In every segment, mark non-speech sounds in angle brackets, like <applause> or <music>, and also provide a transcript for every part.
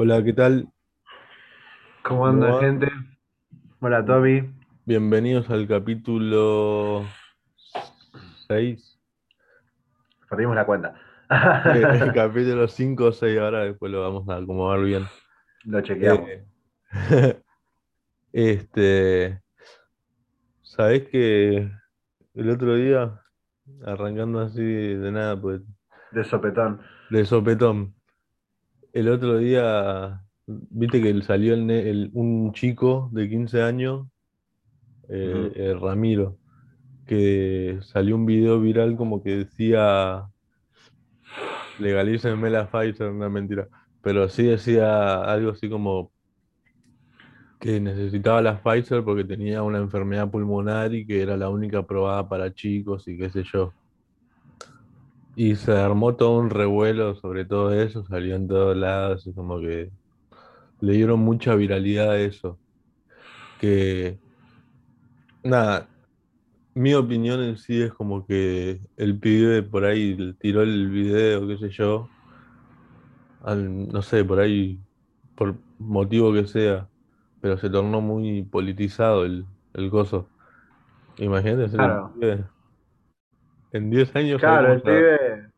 Hola, ¿qué tal? ¿Cómo ¿Cómo anda, va? gente? Hola, Toby. Bienvenidos al capítulo 6. Perdimos la cuenta. <laughs> el capítulo 5 o 6, ahora después lo vamos a acomodar bien. Lo chequeamos. Eh, <laughs> este, ¿sabés que el otro día, arrancando así de nada, pues, De sopetón. de sopetón, el otro día, viste que salió el un chico de 15 años, eh, eh, Ramiro, que salió un video viral como que decía legalícenme la Pfizer, una mentira. Pero sí decía algo así como que necesitaba la Pfizer porque tenía una enfermedad pulmonar y que era la única aprobada para chicos y qué sé yo. Y se armó todo un revuelo sobre todo eso, salió en todos lados, y como que le dieron mucha viralidad a eso. Que, nada, mi opinión en sí es como que el pibe por ahí tiró el video, qué sé yo, al- no sé, por ahí, por motivo que sea, pero se tornó muy politizado el, el coso. Imagínate ser el Claro, pibe. En 10 años claro, el pibe,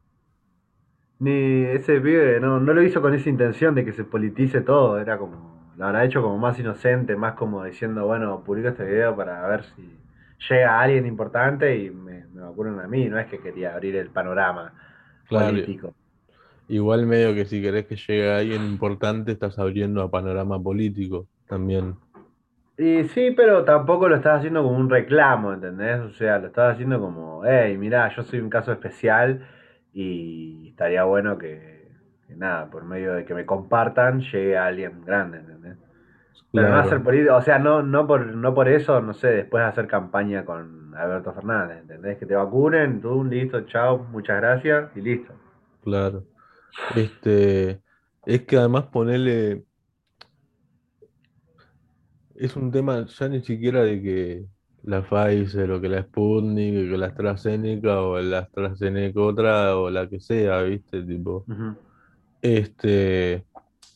ni ese pibe no, no lo hizo con esa intención de que se politice todo, era como, lo habrá hecho como más inocente, más como diciendo, bueno, publico este video para ver si llega alguien importante y me, me vacunan a mí, no es que quería abrir el panorama Claro, político. igual medio que si querés que llegue alguien importante, estás abriendo a panorama político también. Y sí, pero tampoco lo estás haciendo como un reclamo, ¿entendés? O sea, lo estás haciendo como, hey, mirá, yo soy un caso especial y estaría bueno que, que nada, por medio de que me compartan, llegue a alguien grande, ¿entendés? Pero no hacer política, o sea, no, no por, no por eso, no sé, después hacer campaña con Alberto Fernández, ¿entendés? Que te vacunen, tú, listo, chao, muchas gracias y listo. claro. Este, es que además ponerle, es un tema ya ni siquiera de que la Pfizer o que la Sputnik o que la AstraZeneca o la AstraZeneca otra o la que sea, ¿viste? Tipo, este,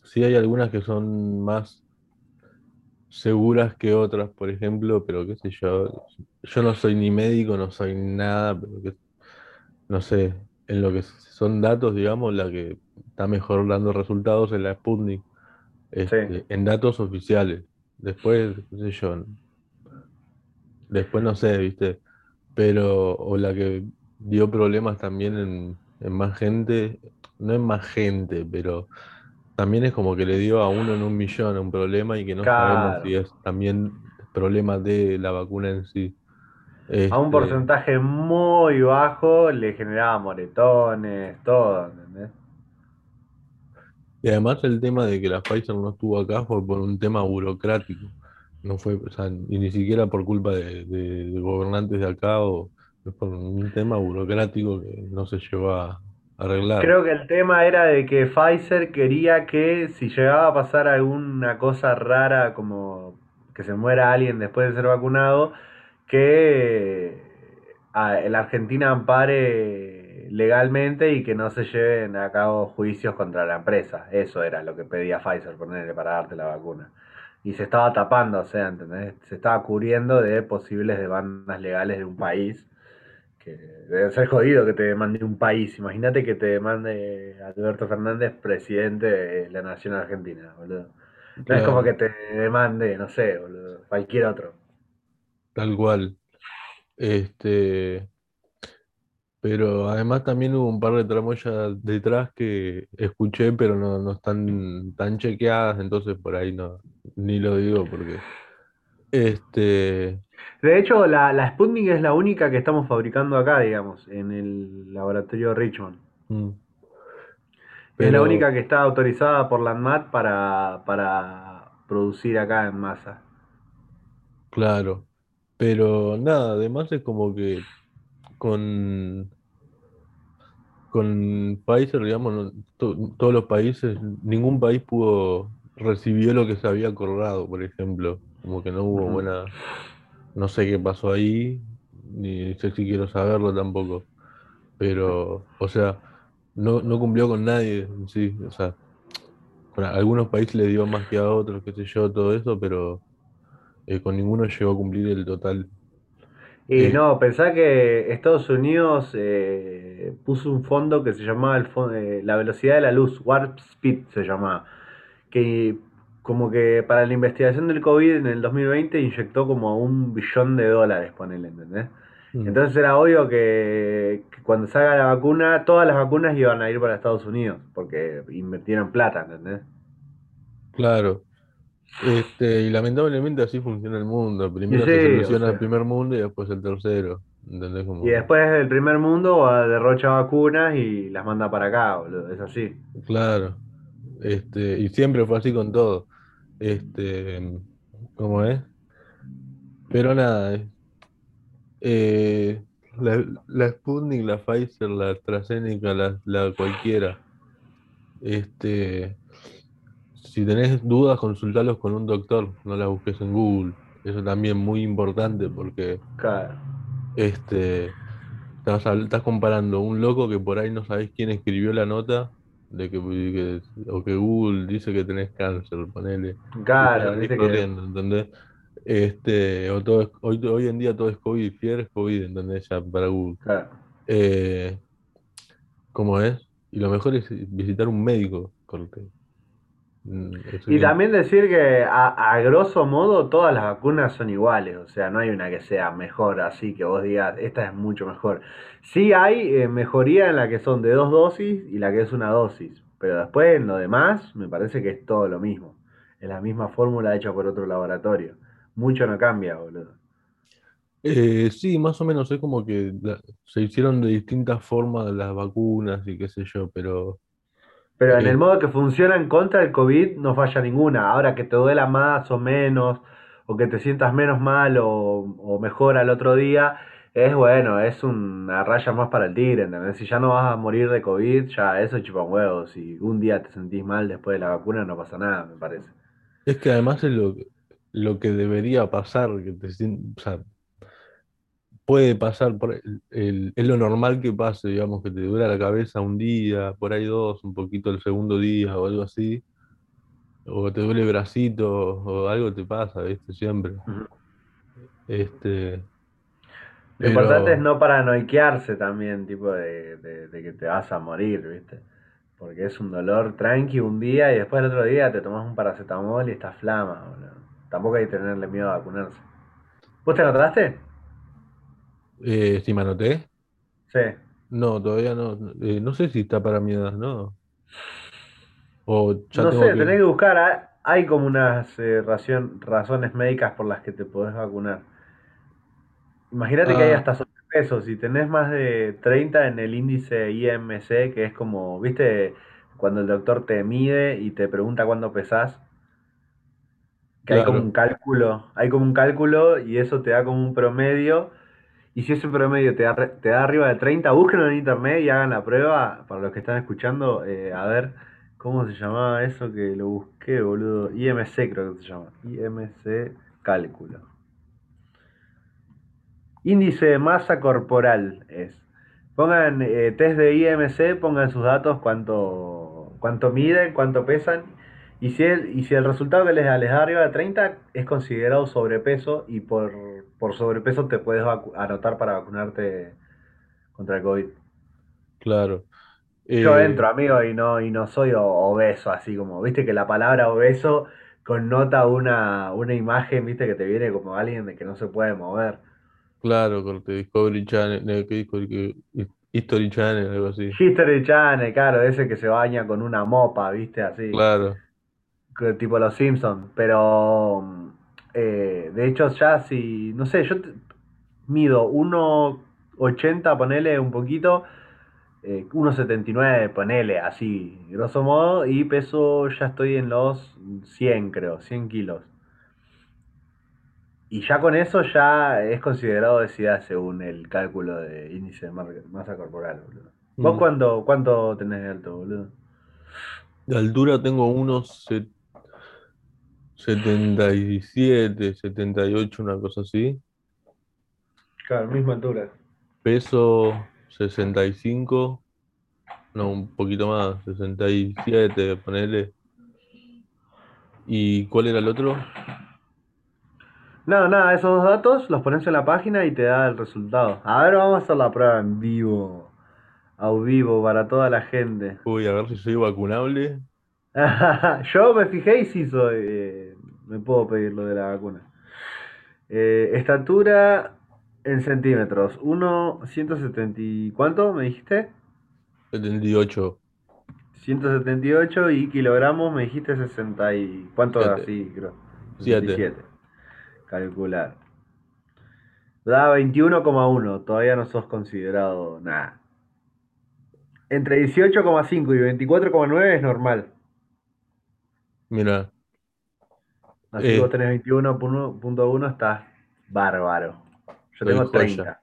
sí hay algunas que son más seguras que otras, por ejemplo, pero qué sé yo, yo no soy ni médico, no soy nada, pero que, no sé, en lo que son datos, digamos, la que está mejor dando resultados es la Sputnik, Sí. este, en datos oficiales. Después, qué sé yo, después no sé, ¿viste? Pero, o la que dio problemas también en, en más gente, no en más gente, pero también es como que le dio a uno en un millón un problema y que no sabemos si es también problema de la vacuna en sí. A un Este, porcentaje muy bajo le generaba moretones, todo. Y además el tema de que la Pfizer no estuvo acá fue por un tema burocrático. No fue, o sea, y ni siquiera por culpa de, de- gobernantes de acá, o por un tema burocrático que no se llegó a arreglar. Creo que el tema era de que Pfizer quería que si llegaba a pasar alguna cosa rara como que se muera alguien después de ser vacunado, que a- la Argentina ampare legalmente y que no se lleven a cabo juicios contra la empresa. Eso era lo que pedía Pfizer, ponerle para darte la vacuna. Y se estaba tapando, o sea, ¿entendés? Se estaba cubriendo de posibles demandas legales de un país que debe ser jodido que te demande un país. Imagínate que te demande Alberto Fernández, presidente de la nación argentina, boludo. No es como que te demande, no sé, boludo, cualquier otro. tal cual. Este, pero además también hubo un par de tramoyas detrás que escuché, pero no, no están tan chequeadas, entonces por ahí no, ni lo digo porque, este, De hecho, la, la Sputnik es la única que estamos fabricando acá, digamos, en el laboratorio Richmond. mm, Es la única que está autorizada por la ANMAT para, para producir acá en masa. claro, pero nada, además es como que con, con Pfizer, digamos, no- to- todos los países, ningún país pudo, recibió lo que se había acordado, por ejemplo, como que no hubo buena, no sé qué pasó ahí, ni sé si quiero saberlo tampoco, pero, o sea, no, no cumplió con nadie sí, o sea, Bueno, a algunos países le dio más que a otros, qué sé yo, todo eso, pero eh, con ninguno llegó a cumplir el total. Y Eh, no, pensá que Estados Unidos eh, puso un fondo que se llamaba el eh, la velocidad de la luz, Warp Speed se llamaba, que como que para la investigación del COVID en el 2020 inyectó como un billón de dólares, ponele, ¿entendés? mm, Entonces era obvio que, que cuando salga la vacuna, todas las vacunas iban a ir para Estados Unidos, porque invirtieron plata, ¿entendés? claro. Este, y lamentablemente así funciona el mundo. Primero se o soluciona el primer mundo y después el tercero. ¿Entendés? y después el primer mundo derrocha vacunas y las manda para acá, boludo, es así. claro. Este, y siempre fue así con todo. Este, ¿cómo es? Pero nada, eh, la, la Sputnik, la Pfizer, la AstraZeneca, la, la cualquiera. Este, si tenés dudas, consultalos con un doctor, no las busques en Google. Eso también muy importante porque Claro. este, estás, estás comparando un loco que por ahí no sabés quién escribió la nota de que, que- o que Google dice que tenés cáncer, ponele, Claro, viste que. ¿entendés? Este, o todo es- hoy, hoy en día todo es COVID, fiebre es COVID, ¿entendés? Ya para Google. Claro. Eh, ¿cómo es? Y lo mejor es visitar un médico, corte. Mm, Y también decir que a, a grosso modo todas las vacunas son iguales, o sea, no hay una que sea mejor así que vos digas, esta es mucho mejor. Sí hay eh, mejoría en la que son de dos dosis y la que es una dosis, pero después en lo demás me parece que es todo lo mismo. Es la misma fórmula hecha por otro laboratorio. Mucho no cambia, boludo. Eh, sí, más o menos es como que la- se hicieron de distintas formas las vacunas y qué sé yo, pero Pero en el modo que funcionan contra el COVID no falla ninguna. Ahora que te duela más o menos, o que te sientas menos mal o, o mejor al otro día, es bueno, es una raya más para el tigre, ¿entendés? Si ya no vas a morir de COVID, ya eso chupa un huevo. Si un día te sentís mal después de la vacuna, no pasa nada, me parece. es que además es lo, lo que debería pasar, que te o sea, puede pasar, por el, el- es lo normal que pase, digamos, que te duela la cabeza un día, por ahí dos, un poquito el segundo día o algo así, o te duele el bracito o algo te pasa, ¿viste? Siempre. Este, Lo importante es no paranoiquearse también, tipo de, de- de que te vas a morir, ¿viste? Porque es un dolor tranqui un día y después el otro día te tomas un paracetamol y estás flama, boludo. Tampoco hay que tenerle miedo a vacunarse. ¿Vos te anotaste? Eh, anoté, Sí. no, todavía no, eh, no sé si está para mi edad, ¿no? O ya No tengo sé, tenés que... buscar. ah, Hay como unas eh, ración- razones médicas por las que te podés vacunar. Imagínate que hay Ah, hasta sobrepeso. Si tenés más de 30 en el índice IMC, que es como, ¿viste? Cuando el doctor te mide y te pregunta cuándo pesás, que hay como un cálculo, hay como un cálculo y eso te da como un promedio. Y si ese promedio te da, te da arriba de 30, búsquenlo en internet y hagan la prueba. Para los que están escuchando, eh, a ver cómo se llamaba eso que lo busqué, boludo. IMC creo que se llama. IMC cálculo. Índice de masa corporal es. Pongan eh, test de IMC, pongan sus datos, cuánto, cuánto miden, cuánto pesan. Y si, el, y si el resultado que les da les da arriba de 30, es considerado sobrepeso y por, por sobrepeso te puedes anotar para vacunarte contra el COVID. claro. Yo Eh, entro, amigo, y no, y no soy obeso, así como, viste que la palabra obeso connota una, una imagen, viste, que te viene como alguien de que no se puede mover. claro, corte Discovery Channel, ¿qué Discovery? History Channel, algo así. History Channel, claro, ese que se baña con una mopa, viste, así, Claro, que- tipo los Simpsons. Pero, eh, de hecho, ya si, no sé, yo mido 1,80, ponele un poquito, eh, 1,79, ponele, así, grosso modo, y peso, ya estoy en los 100, creo, 100 kilos. Y ya con eso ya es considerado obesidad según el cálculo de índice de masa corporal, boludo. ¿Vos mm. cuánto, cuánto tenés de alto, boludo? De altura tengo unos se- 77, 78, una cosa así. Claro, misma altura. Peso 65, no, un poquito más, 67, ponele. ¿Y cuál era el otro? No, nada, esos dos datos los pones en la página y te da el resultado. A ver, vamos a hacer la prueba en vivo. A vivo para toda la gente. Uy, a ver si soy vacunable. <laughs> Yo me fijé y sí soy. eh, me puedo pedir lo de la vacuna. Eh, estatura en centímetros. 1,170 y... ¿Cuánto me dijiste? 78. 178 y kilogramos me dijiste 60 y... ¿Cuánto Siete. así, creo? Siete. 67. Calcular. Da 21,1. Todavía no sos considerado nada. Entre 18,5 y 24,9 es normal. Mira, Así Eh. vos tenés 21.1, estás bárbaro. Yo tengo joya. 30.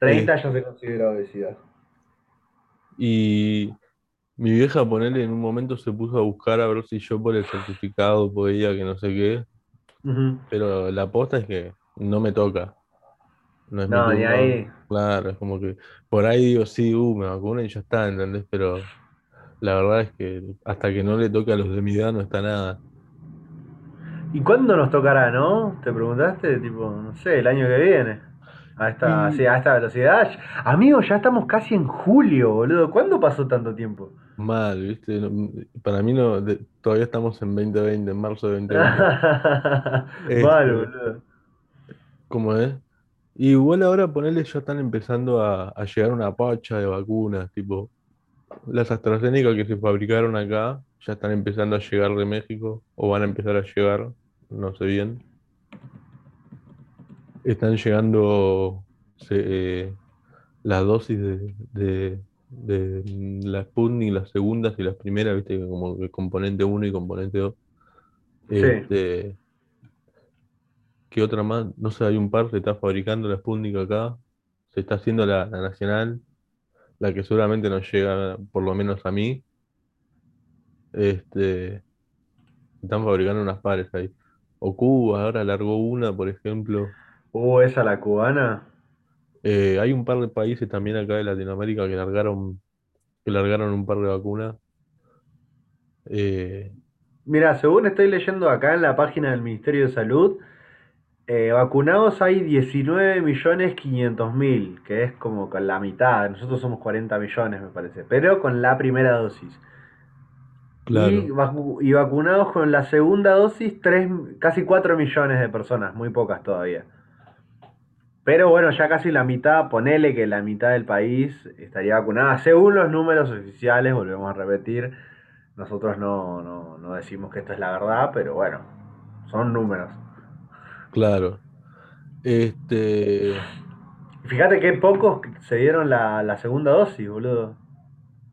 30 ya se considera obesidad. y mi vieja, ponerle en un momento se puso a buscar a ver si yo por el certificado podía que no sé qué, pero la aposta es que no me toca. No es No, ni ahí. Claro, es como que por ahí digo, sí, uh, me vacuno y ya está, ¿entendés? Pero la verdad es que hasta que no le toque a los de mi edad no está nada. ¿Y cuándo nos tocará, no? ¿Te preguntaste? Tipo, no sé, el año que viene. A esta, sí, a esta velocidad. Amigo, ya estamos casi en julio, boludo. ¿Cuándo pasó tanto tiempo? Mal, ¿viste? Para mí no, de- todavía estamos en 2020, en marzo de 2020. <laughs> Mal, Este, boludo. ¿Cómo es? Y igual ahora ponerle ya están empezando a, a llegar una pacha de vacunas, tipo las AstraZeneca que se fabricaron acá ya están empezando a llegar de México o van a empezar a llegar, no sé bien. Están llegando se- eh, las dosis de, de, de la Sputnik, las segundas y las primeras, viste, que como que componente 1 y componente 2. Sí. Este, ¿qué otra más? No sé, hay un par, se está fabricando la Sputnik acá, se está haciendo la, la nacional, la que seguramente nos llega, por lo menos a mí. Este, están fabricando unas pares ahí. O Cuba ahora largó una, por ejemplo. Uh, esa la cubana. Eh, hay un par de países también acá de Latinoamérica que largaron, que largaron un par de vacunas. Eh, Mira, según estoy leyendo acá en la página del Ministerio de Salud, eh, vacunados hay 19.500.000, que es como con la mitad. Nosotros somos 40 millones, me parece, pero con la primera dosis. claro, Y, vacu- y vacunados con la segunda dosis, tres, casi 4 millones de personas, muy pocas todavía. Pero bueno, ya casi la mitad, ponele que la mitad del país estaría vacunada. Según los números oficiales, volvemos a repetir, nosotros no, no, no decimos que esto es la verdad, pero bueno, son números. Claro. Este, Fíjate que pocos se dieron la, la segunda dosis, boludo.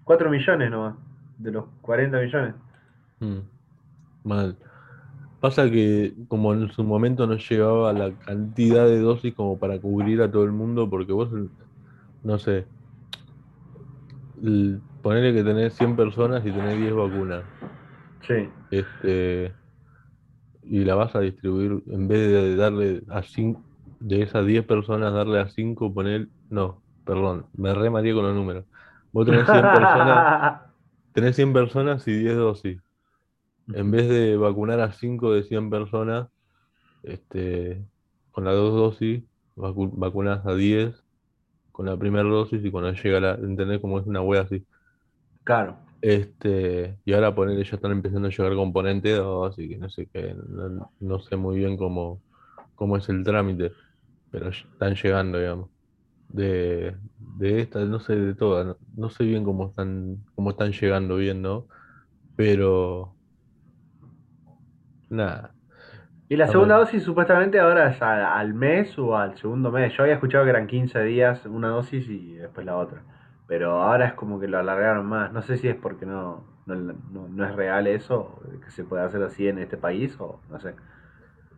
4 millones nomás, de los 40 millones. mm, mal. Pasa que como en su momento no llegaba la cantidad de dosis como para cubrir a todo el mundo, porque vos, no sé, ponele que tenés 100 personas y tenés 10 vacunas, Sí. este, y la vas a distribuir, en vez de darle a 5, de esas 10 personas, darle a 5, poner, no, perdón, me re mareé con los números. Vos tenés 100 personas, <laughs> tenés 100 personas y 10 dosis. En vez de vacunar a 5 de 100 personas, este, con las dos dosis, vacu- vacunás a 10 con la primera dosis y cuando llega la, ¿entendés? Como es una wea así. Claro. Este, y ahora ponerle ya están empezando a llegar componente 2 y que no sé qué, no, no sé muy bien cómo, cómo es el trámite, pero están llegando, digamos. De, de esta, no sé de todas, no, no sé bien cómo están, cómo están llegando bien, ¿no? Pero nada. Y la segunda dosis supuestamente ahora es a- al mes o al segundo mes. Yo había escuchado que eran 15 días una dosis y después la otra. Pero ahora es como que lo alargaron más. No sé si es porque no, no, no- no es real eso, que se puede hacer así en este país o no sé.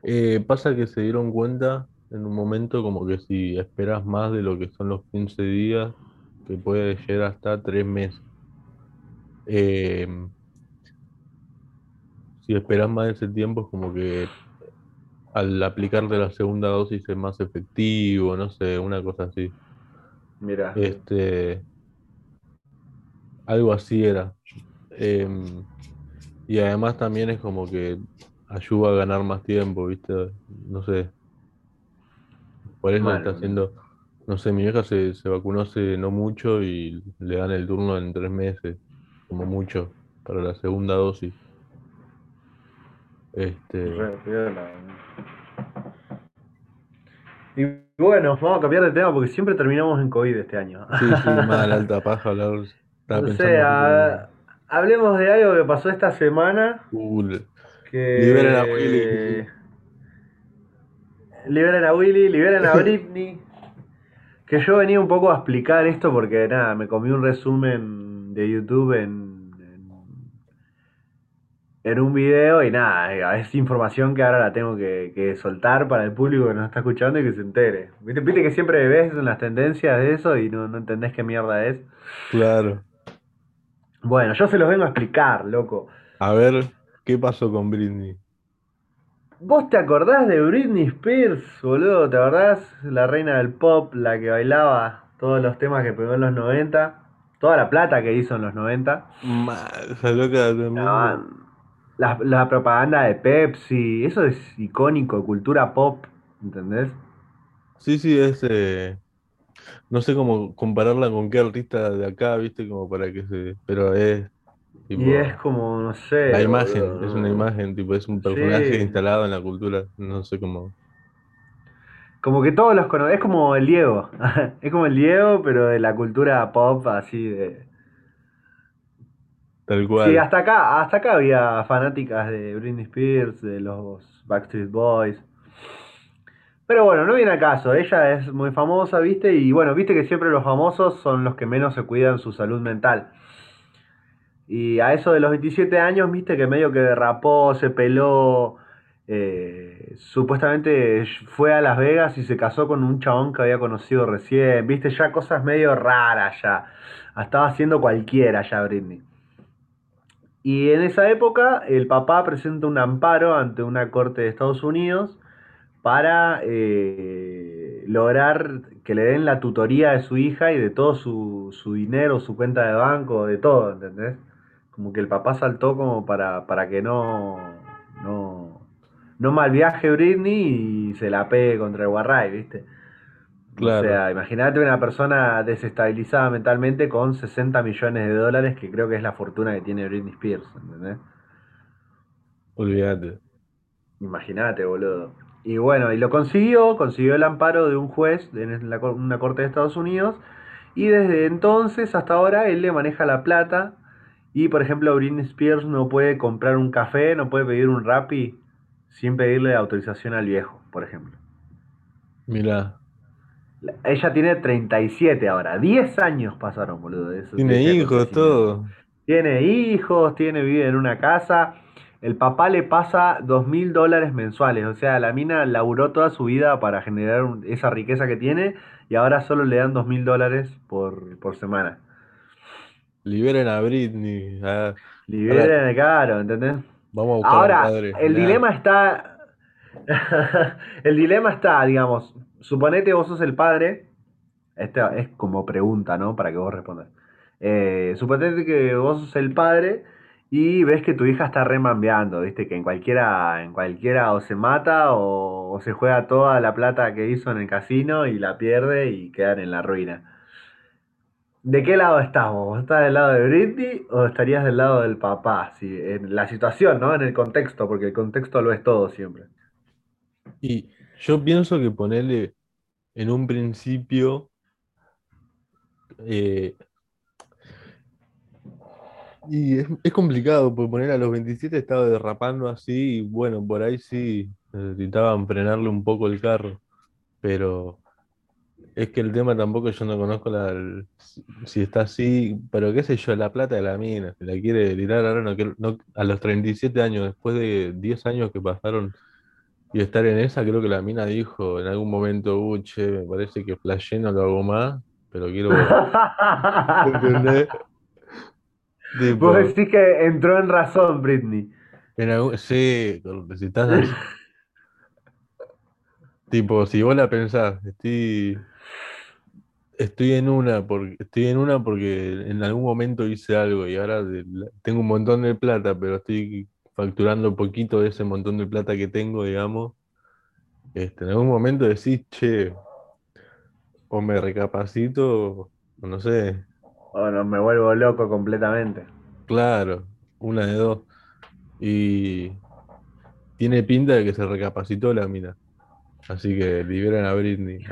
Eh, pasa que se dieron cuenta en un momento como que si esperas más de lo que son los 15 días, que puede llegar hasta 3 meses. Eh, si esperas más de ese tiempo es como que al aplicarte la segunda dosis es más efectivo, no sé, una cosa así. Mira. Este, algo así era. Em, Y además también es como que ayuda a ganar más tiempo, ¿viste? No sé. Por eso está haciendo, no sé, mi vieja se, se vacunó hace no mucho y le dan el turno en tres meses, como mucho, para la segunda dosis. Este, boludo. Y bueno, vamos a cambiar de tema porque siempre terminamos en COVID este año. sí, sí, <laughs> mal, alta paja hablar. O sea, hablemos de algo que pasó esta semana, uh, le- liberen a que Willy. liberen a Willy, liberen a <laughs> Britney, que yo venía un poco a explicar esto porque nada, me comí un resumen de YouTube en, en, en un video y nada, es información que ahora la tengo que, que soltar para el público que nos está escuchando y que se entere. ¿Viste, viste que siempre ves en las tendencias de eso y no, no entendés qué mierda es? Claro. Bueno, yo se los vengo a explicar, loco. A ver, ¿qué pasó con Britney? ¿Vos te acordás de Britney Spears, boludo? ¿Te acordás? La reina del pop, la que bailaba todos los temas que pegó en los 90, toda la plata que hizo en los 90. Mal, esa loca el La, la- la propaganda de Pepsi, eso es icónico, cultura pop, ¿entendés? Sí, sí, es. eh, no sé cómo compararla con qué artista de acá, ¿viste? Como para que se. Pero es Y es como, no La sé, imagen, es una imagen, tipo, es un personaje Sí, instalado en la cultura. No sé cómo. como que todos los conocen, es como el Diego, <laughs> es como el Diego, pero de la cultura pop, así de... Tal Sí, cual. hasta acá, hasta acá había fanáticas de Britney Spears, de los Backstreet Boys. Pero bueno, no viene al caso, ella es muy famosa, ¿viste? Y bueno, viste que siempre los famosos son los que menos se cuidan su salud mental. Y a eso de los 27 años, viste que medio que derrapó, se peló, eh, supuestamente fue a Las Vegas y se casó con un chabón que había conocido recién, viste, ya cosas medio raras ya. Estaba haciendo cualquiera ya Britney. Y en esa época el papá presenta un amparo ante una corte de Estados Unidos para eh, lograr que le den la tutoría de su hija y de todo su, su dinero, su cuenta de banco, de todo, ¿entendés? Como que el papá saltó como para, para que no, no, no malviaje Britney y se la pegue contra el Guarray, ¿viste? O Claro, sea, imagínate una persona desestabilizada mentalmente con 60 millones de dólares, que creo que es la fortuna que tiene Britney Spears, ¿entendés? olvídate. Imagínate, boludo. Y bueno, y lo consiguió, consiguió el amparo de un juez en la una corte de Estados Unidos, y desde entonces hasta ahora él le maneja la plata, y por ejemplo Britney Spears no puede comprar un café, no puede pedir un Rappi sin pedirle autorización al viejo, por ejemplo. Mirá, La- Ella tiene 37 ahora, 10 años pasaron, boludo, de, eso- tiene hijos, todo. Tiene hijos, tiene, vive en una casa. El papá le pasa dos mil dólares mensuales. O sea, la mina laburó toda su vida para generar un- esa riqueza que tiene y ahora solo le dan dos mil dólares por, por semana. Liberen a Britney. Liberen de caro, ¿entendés? vamos a buscar Ahora, padre. el dilema está. <laughs> el dilema está, digamos, suponete vos sos el padre. Esta es como pregunta, ¿no? Para que vos respondas. Eh, suponete que vos sos el padre y ves que tu hija está remambeando, ¿viste? Que en cualquiera, en cualquiera o se mata o, se juega toda la plata que hizo en el casino y la pierde y quedan en la ruina. ¿De qué lado estás vos? ¿Vos estás del lado de Britney o estarías del lado del papá? Sí, en la situación, ¿no? En el contexto, porque el contexto lo es todo siempre. Y yo pienso que ponerle en un principio. eh, y es, es complicado, porque poner a los 27 estaba derrapando así, y bueno, por ahí sí necesitaban frenarle un poco el carro. Pero es que el tema tampoco yo no conozco la, el- si está así, pero qué sé yo, la plata de la mina, si la quiere tirar ahora, no, no- a los 37 años, después de 10 años que pasaron y estar en esa, creo que la mina dijo en algún momento, uh, che, me parece que flashé, no lo hago más, pero quiero <laughs> volver. ¿Entendés? Vos Tipo, decís que entró en razón Britney. en algún, sí, si estás así, tipo, si vos la pensás, estoy, Estoy en una porque estoy en una porque en algún momento hice algo y ahora tengo un montón de plata, pero estoy facturando poquito de ese montón de plata que tengo, digamos. Este, en algún momento decís, che, o me recapacito, o no sé, O no, me vuelvo loco completamente. claro, una de dos. Y tiene pinta de que se recapacitó la mina. Así que liberan a Britney.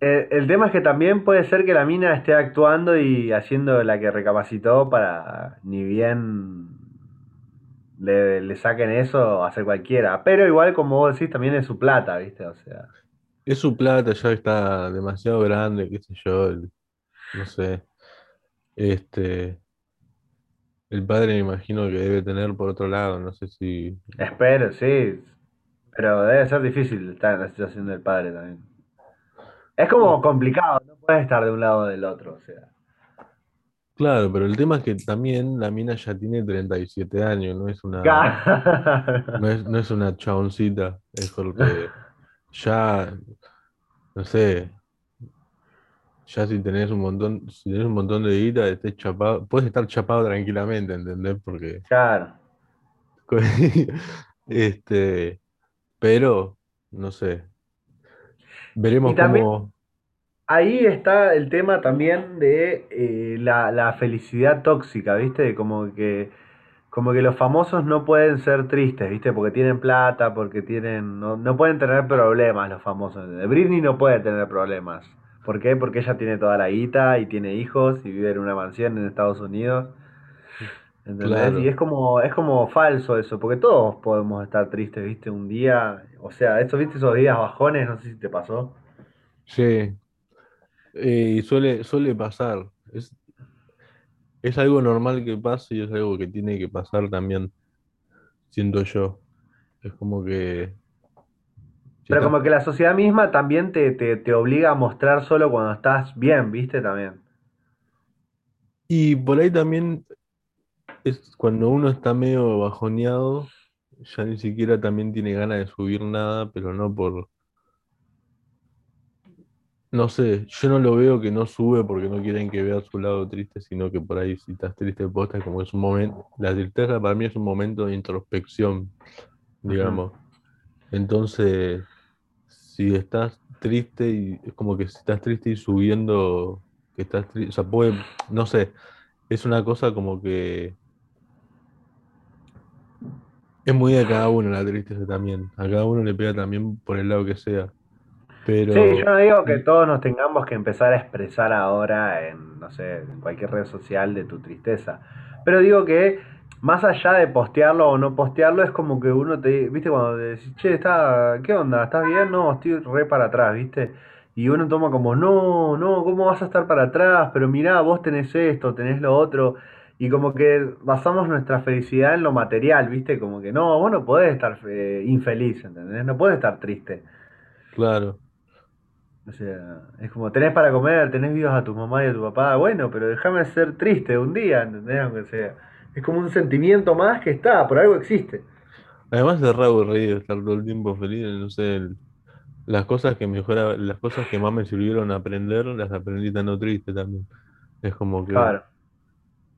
Eh, el tema es que también puede ser que la mina esté actuando y haciendo la que recapacitó para ni bien le, le saquen eso, hacer cualquiera. Pero igual, como vos decís, también es su plata, ¿viste? O sea, Es su plata, ya está demasiado grande, qué sé yo, el- no sé. Este, el padre me imagino que debe tener por otro lado, no sé si. espero, sí. Pero debe ser difícil estar en la situación del padre también. Es como complicado, no puedes estar de un lado o del otro, o sea. Claro, pero el tema es que también la mina ya tiene 37 años, no es una, no es, no es una chaboncita, es porque <laughs> ya, no sé, ya si tenés un montón, si tenés un montón de guita, estés chapado, puedes estar chapado tranquilamente, ¿entendés? Porque, Claro. <laughs> este, pero, no sé, veremos también cómo, ahí está el tema también de eh, la, la felicidad tóxica, ¿viste? Como que, como que los famosos no pueden ser tristes, ¿viste? Porque tienen plata, porque tienen, no, no pueden tener problemas los famosos. Britney no puede tener problemas. ¿Por qué? Porque ella tiene toda la guita y tiene hijos y vive en una mansión en Estados Unidos. ¿Entendés? Y claro, es como, es como falso eso, porque todos podemos estar tristes, ¿viste? Un día, o sea, eso, ¿viste? Esos días bajones, no sé si te pasó. sí, eh, y suele, suele pasar, es, es algo normal que pase y es algo que tiene que pasar también, siento yo, es como que, Pero como que la sociedad misma también te, te, te obliga a mostrar solo cuando estás bien, ¿viste? También. y por ahí también es cuando uno está medio bajoneado, ya ni siquiera también tiene ganas de subir nada, pero no por, no sé, yo no lo veo que no sube porque no quieren que vea su lado triste, sino que por ahí si estás triste posta, como es un momento, la tristeza para mí es un momento de introspección, digamos. Entonces, si estás triste y es como que si estás triste y subiendo, que estás triste, o sea, puede, no sé, es una cosa como que es muy de cada uno la tristeza también. A cada uno le pega también por el lado que sea. Sí, yo Pero, no digo que y- todos nos tengamos que empezar a expresar ahora en, no sé, en cualquier red social de tu tristeza. Pero digo que más allá de postearlo o no postearlo, es como que uno te, viste, cuando te decís, che, está, ¿qué onda? ¿Estás bien? No, estoy re para atrás, viste. Y uno toma como, no, no, ¿cómo vas a estar para atrás? Pero mirá, vos tenés esto, tenés lo otro. Y como que basamos nuestra felicidad en lo material, viste, como que no, vos no podés estar eh, infeliz, ¿entendés? No podés estar triste. claro, O sea, es como tenés para comer, tenés vivos a tu mamá y a tu papá, bueno, pero déjame ser triste un día, ¿entendés? Aunque sea. Es como un sentimiento más que está, por algo existe. además es re aburrido estar todo el tiempo feliz. No sé, el- las cosas que mejora, las cosas que más me sirvieron a aprender, las aprendí estando triste también. Es como que, Claro.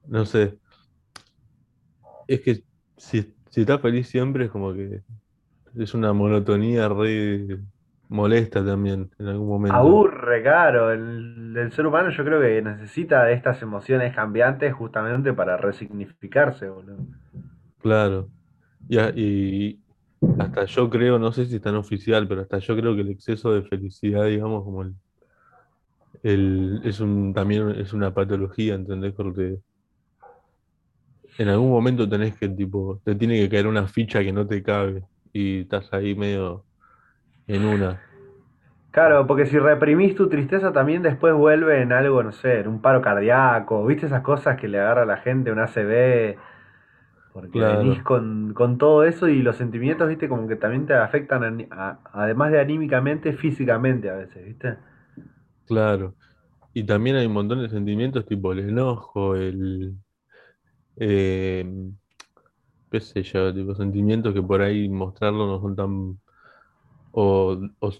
no sé, es que si, si estás feliz siempre es como que es una monotonía re molesta también en algún momento. Aburre, claro. El, el ser humano yo creo que necesita de estas emociones cambiantes justamente para resignificarse, boludo. Claro. Y, y hasta yo creo, no sé si es tan oficial, pero hasta yo creo que el exceso de felicidad, digamos, como el, el- es un, también es una patología, ¿entendés? Porque en algún momento tenés que, tipo, te tiene que caer una ficha que no te cabe y estás ahí medio en una. Claro, porque si reprimís tu tristeza también después vuelve en algo, no sé, en un paro cardíaco, ¿viste esas cosas que le agarra a la gente, un ACV? Porque venís Claro, con, con todo eso y los sentimientos, viste, como que también te afectan, a- además de anímicamente, físicamente a veces, viste. claro. Y también hay un montón de sentimientos, tipo el enojo, el, eh, qué sé yo, tipo sentimientos que por ahí mostrarlo no son tan, o, o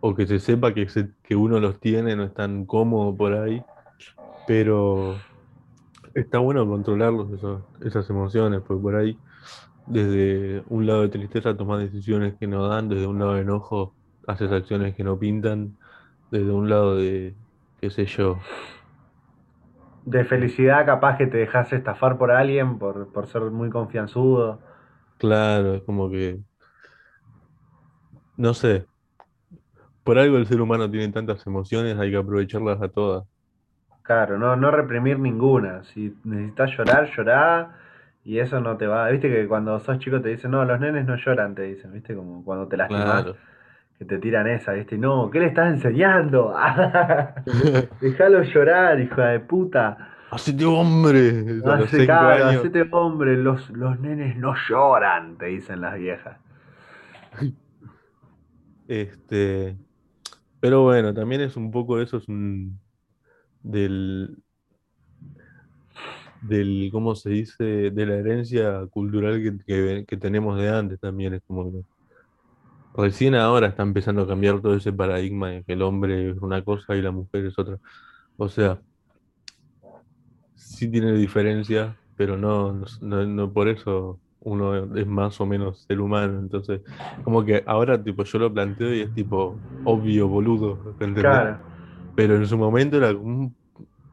o que se sepa que, se- que uno los tiene, no es tan cómodo por ahí, pero está bueno controlarlos, esos- esas emociones, pues por ahí, desde un lado de tristeza tomas decisiones que no dan, desde un lado de enojo haces acciones que no pintan, desde un lado de, qué sé yo, De felicidad capaz que te dejas estafar por alguien por, por ser muy confianzudo. claro, es como que, no sé, por algo el ser humano tiene tantas emociones, hay que aprovecharlas a todas. Claro, no, no reprimir ninguna. Si necesitas llorar, llorá. Y eso no te va. Viste que cuando sos chico te dicen, no, los nenes no lloran, te dicen, viste, como cuando te lastimás, Claro. que te tiran esa, viste, no, ¿qué le estás enseñando? <laughs> Déjalo llorar, hija de puta. Hacete hombre, Hace cara, hacete hombre, los, los nenes no lloran, te dicen las viejas. <laughs> Este, pero bueno, también es un poco eso, es un del, del, ¿cómo se dice? De la herencia cultural que, que- tenemos de antes también. Es como que recién ahora está empezando a cambiar todo ese paradigma de que el hombre es una cosa y la mujer es otra. O sea, sí tiene diferencia, pero no, no- no por eso uno es más o menos ser humano. Entonces, como que ahora tipo yo lo planteo y es tipo obvio, boludo, ¿entendés? Claro, Pero en su momento era un,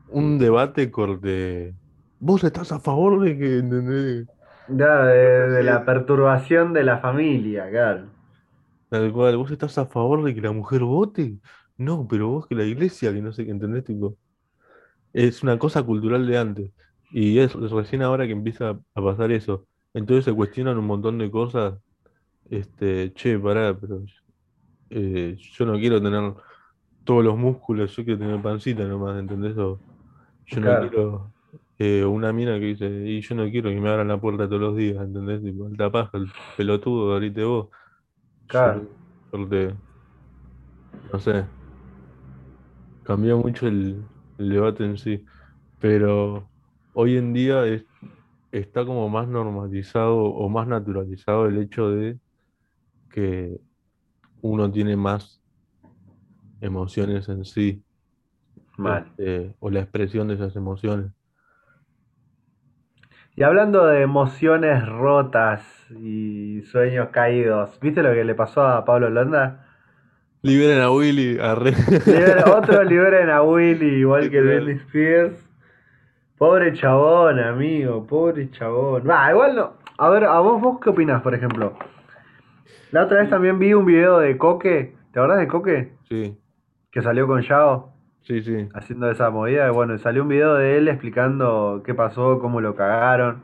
un debate corte. ¿Vos estás a favor de que, ¿entendés? ya de, de la perturbación de la familia, claro. Tal cual, ¿vos estás a favor de que la mujer vote? No, pero vos que la iglesia, que no sé qué, ¿entendés? Tipo, es una cosa cultural de antes. Y es recién ahora que empieza a pasar eso. Entonces se cuestionan un montón de cosas. Este, che, pará, pero eh, yo no quiero tener todos los músculos, yo quiero tener pancita nomás, ¿entendés? O yo no quiero eh, una mina que dice, y yo no quiero que me abran la puerta todos los días, ¿entendés? Tipo, alta paja, el pelotudo, abrite vos. Yo, claro. corte, no sé, cambió mucho el, el debate en sí, pero hoy en día es- está como más normalizado o más naturalizado el hecho de que uno tiene más emociones en sí, Mal. este, o la expresión de esas emociones. Y hablando de emociones rotas y sueños caídos, ¿viste lo que le pasó a Pablo Londa? Liberen a Willy, arre. Libera- otro <laughs> liberen a Willy, igual que Literal. Britney Spears. Pobre chabón, amigo, pobre chabón. Va, igual no. A ver, ¿a vos, vos qué opinás, por ejemplo? La otra vez también vi un video de Coque, ¿te acordás de Coque? Sí, Que salió con Yao sí, sí. haciendo esa movida. y Bueno, salió un video de él explicando qué pasó, cómo lo cagaron.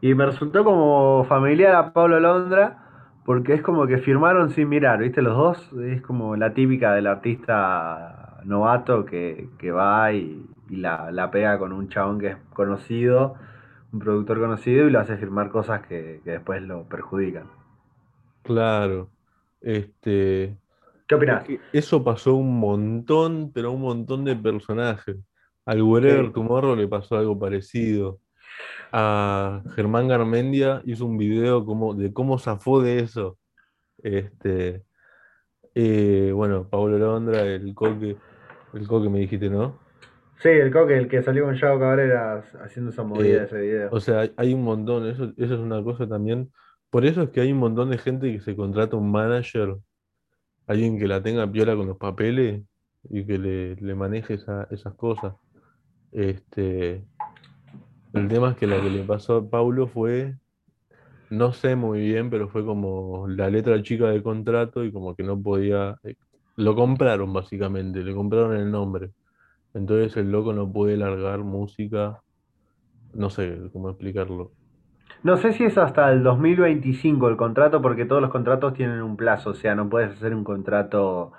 Y me resultó como familiar a Pablo Londra, porque es como que firmaron sin mirar, ¿viste? Los dos es como la típica del artista novato que, que va y, y la, la pega con un chabón que es conocido, un productor conocido, y lo hace firmar cosas que, que después lo perjudican. Claro. Este, ¿Qué opinás? que eso pasó un montón, pero un montón de personajes. Al Wherever Sí, Tomorrow le pasó algo parecido. A Germán Garmendia hizo un video como, de cómo zafó de eso. Este, eh, bueno, Pablo Londra, el Coque, el Coque me dijiste, ¿no? Sí, el Coque, el que salió con Yao Cabrera haciendo esa movida de Eh, ese video. o sea, hay hay un montón, eso, eso es una cosa también. Por eso es que hay un montón de gente que se contrata un manager, alguien que la tenga piola con los papeles y que le, le maneje esa- esas cosas. Este, el tema es que la que le pasó a Paulo fue, no sé muy bien, pero fue como la letra chica del contrato y como que no podía, eh, lo compraron básicamente, le compraron el nombre. Entonces el loco no puede largar música, no sé cómo explicarlo. No sé si es hasta el 2025 el contrato, porque todos los contratos tienen un plazo, o sea, no puedes hacer un contrato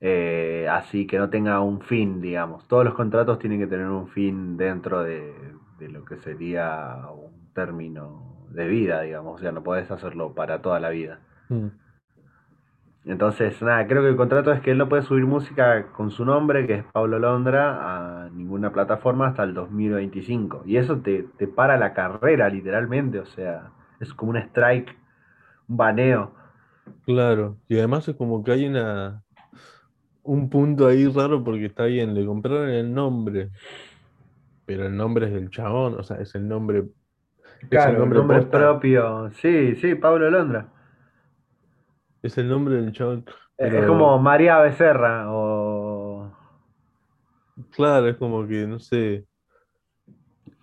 eh, así que no tenga un fin, digamos. Todos los contratos tienen que tener un fin dentro de, de lo que sería un término de vida, digamos, o sea, no puedes hacerlo para toda la vida. Mm. Entonces, nada, creo que el contrato es que él no puede subir música con su nombre, que es Pablo Londra, a ninguna plataforma hasta el 2025. Y eso te, te para la carrera, literalmente, o sea, es como un strike, un baneo. Claro, y además es como que hay una, un punto ahí raro porque está bien, le compraron el nombre, pero el nombre es del chabón, o sea, es el nombre. Claro, el nombre, propio. Sí, sí, Pablo Londra. Es el nombre del chabón. Es como María Becerra o. Claro, es como que, no sé.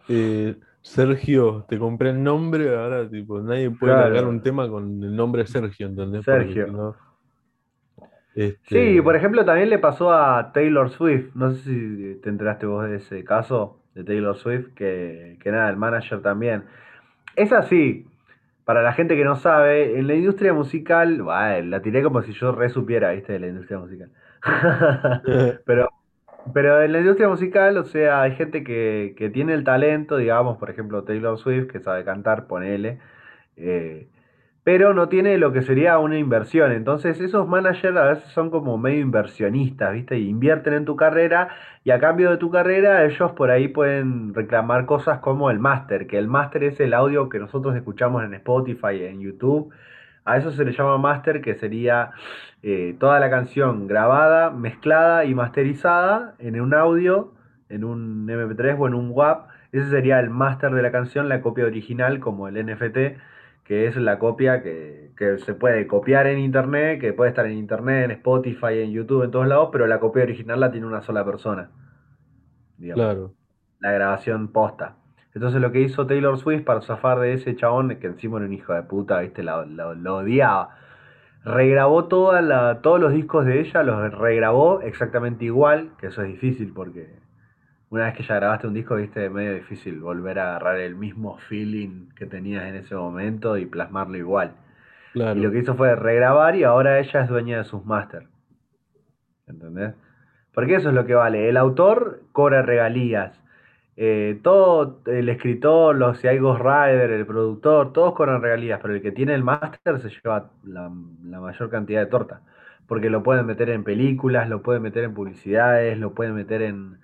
Eh, Sergio, te compré el nombre, ahora tipo, nadie puede claro. un tema con el nombre Sergio, ¿entendés? Sergio. Este sí, por ejemplo, también le pasó a Taylor Swift. No sé si te enteraste vos de ese caso de Taylor Swift, que, que nada, el manager también. Es así, para la gente que no sabe, en la industria musical, la tiré como si yo re supiera, ¿viste? De la industria musical. <laughs> pero, pero en la industria musical, o sea, hay gente que, que, tiene el talento, digamos, por ejemplo, Taylor Swift, que sabe cantar, ponele. Eh, pero no tiene lo que sería una inversión. Entonces esos managers a veces son como medio inversionistas, ¿viste? Invierten en tu carrera y a cambio de tu carrera ellos por ahí pueden reclamar cosas como el máster, que el máster es el audio que nosotros escuchamos en Spotify, en YouTube. A eso se le llama máster, que sería eh, toda la canción grabada, mezclada y masterizada en un audio, en un MP3 o en un WAP. Ese sería el máster de la canción, la copia original como el NFT que es la copia que, se puede copiar en internet, que puede estar en internet, en Spotify, en YouTube, en todos lados, pero la copia original la tiene una sola persona. Claro. La grabación posta. Entonces lo que hizo Taylor Swift para zafar de ese chabón, que encima era un hijo de puta, viste, lo, odiaba. Regrabó toda la, todos los discos de ella, los regrabó exactamente igual, que eso es difícil porque una vez que ya grabaste un disco, viste, medio difícil volver a agarrar el mismo feeling que tenías en ese momento y plasmarlo igual. Y lo que hizo fue regrabar y ahora ella es dueña de sus máster. ¿Entendés? Porque eso es lo que vale. El autor cobra regalías. Eh, todo, el escritor, los, si hay Rider, el productor, todos cobran regalías, pero el que tiene el máster se lleva la, la mayor cantidad de torta. Porque lo pueden meter en películas, lo pueden meter en publicidades, lo pueden meter en,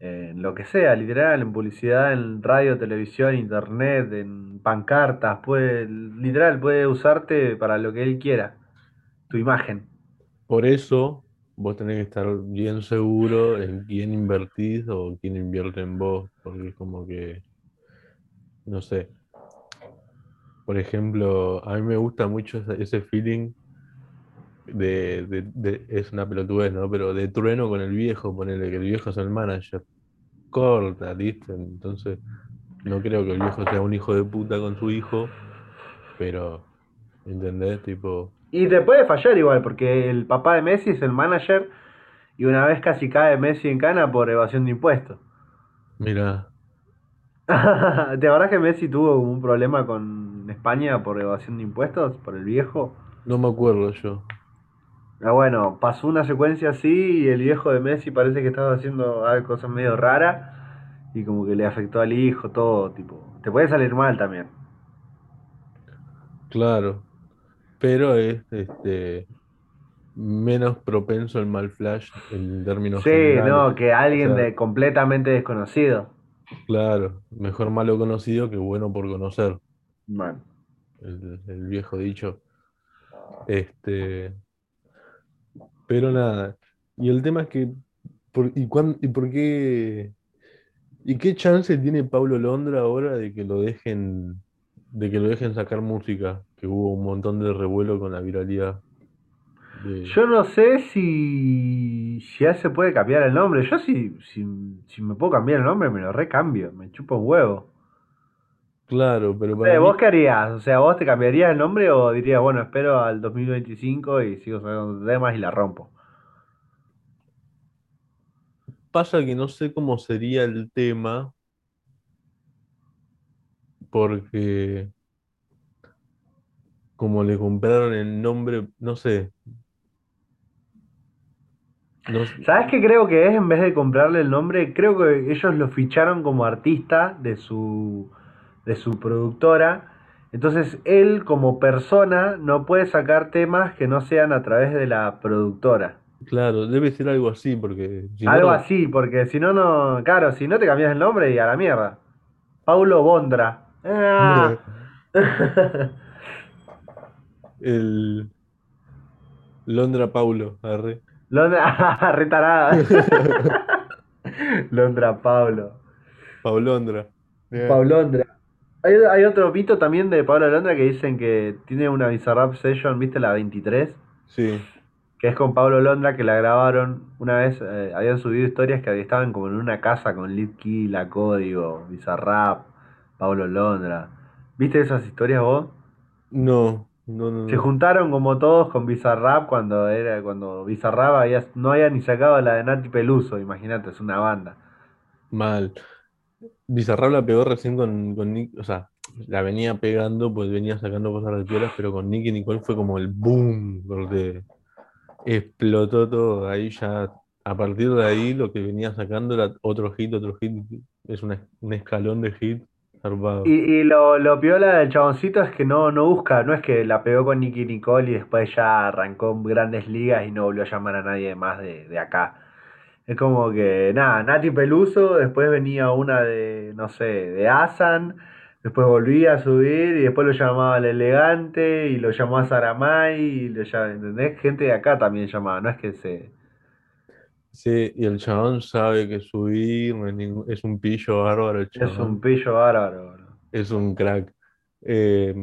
en lo que sea, literal, en publicidad, en radio, televisión, internet, en pancartas, puede, literal, puede usarte para lo que él quiera, tu imagen. Por eso vos tenés que estar bien seguro en quién invertís o quién invierte en vos, porque es como que, no sé. Por ejemplo, a mí me gusta mucho ese feeling de, es una pelotudez, ¿no? Pero de trueno con el viejo, ponerle que el viejo es el manager. Corta, ¿viste? Entonces, no creo que el viejo sea un hijo de puta con su hijo, pero, ¿entendés? Tipo... Y te puede fallar igual, porque el papá de Messi es el manager y una vez casi cae Messi en cana por evasión de impuestos. Mira. <laughs> ¿Te acordás que Messi tuvo un problema con España por evasión de impuestos, por el viejo? No me acuerdo yo. Ah, bueno, pasó una secuencia así y el viejo de Messi parece que estaba haciendo algo, cosas medio raras y como que le afectó al hijo, todo, tipo. Te puede salir mal también. Claro, pero es este menos propenso el mal flash en términos Sí, no, que alguien de completamente desconocido. Claro, mejor malo conocido que bueno por conocer. Bueno. El, el viejo dicho. Este, pero nada. Y el tema es que. Por, y, ¿Y por qué.? ¿Y qué chance tiene Pablo Londra ahora de que lo dejen. de que lo dejen sacar música? Que hubo un montón de revuelo con la viralidad. Yo no sé si. si ya se puede cambiar el nombre. Yo si, si, si me puedo cambiar el nombre, me lo recambio. Me chupo un huevo. Claro, pero para ¿Vos qué harías? O sea, ¿vos te cambiarías el nombre o dirías, bueno, espero al 2025 y sigo sacando temas y la rompo? Pasa que no sé cómo sería el tema, porque como le compraron el nombre, no sé. ¿Sabes qué creo que es? En vez de comprarle el nombre, creo que ellos lo ficharon como artista de su de su productora. Entonces él como persona no puede sacar temas que no sean a través de la productora. Claro, debe ser algo así, porque... algo así, porque si no, no... Claro, si no te cambias el nombre y a la mierda. Paulo Bondra. Ah. <laughs> el... Londra Paulo, arre. Londra, <laughs> retarada. <laughs> Londra Pablo. Paulondra. Bien. Paulondra. Hay, hay otro mito también de Pablo Londra que dicen que tiene una Bizarrap Session, ¿viste? La 23. Sí, Que es con Pablo Londra que la grabaron. Una vez eh, habían subido historias que estaban como en una casa con Key, La Código, Bizarrap, Pablo Londra. ¿Viste esas historias vos? no, no, no, Se juntaron como todos con Bizarrap cuando era cuando Bizarrap había, no había ni sacado la de Nati Peluso, imagínate, es una banda. Mal. Bizarrap la pegó recién con, con Nick, o sea, la venía pegando, pues venía sacando cosas de piolas, pero con Nicky Nicole fue como el boom, porque explotó todo. Ahí ya, a partir de ahí, lo que venía sacando era otro hit, otro hit. Es un escalón de hit zarpado. Y, y lo, lo piola del chaboncito es que no, no busca, no es que la pegó con Nicky Nicole y después ya arrancó en grandes ligas y no volvió a llamar a nadie más de, de acá. Es como que, nada, Nati Peluso, después venía una de, no sé, de Asan, después volvía a subir y después lo llamaba el elegante y lo llamó a Saramay y lo llamaba, ¿entendés? Gente de acá también llamaba, no es que se... Sí, y el chabón sabe que subir es, un pillo bárbaro, el Es un chabón. pillo bárbaro, bro. Es un crack. Eh,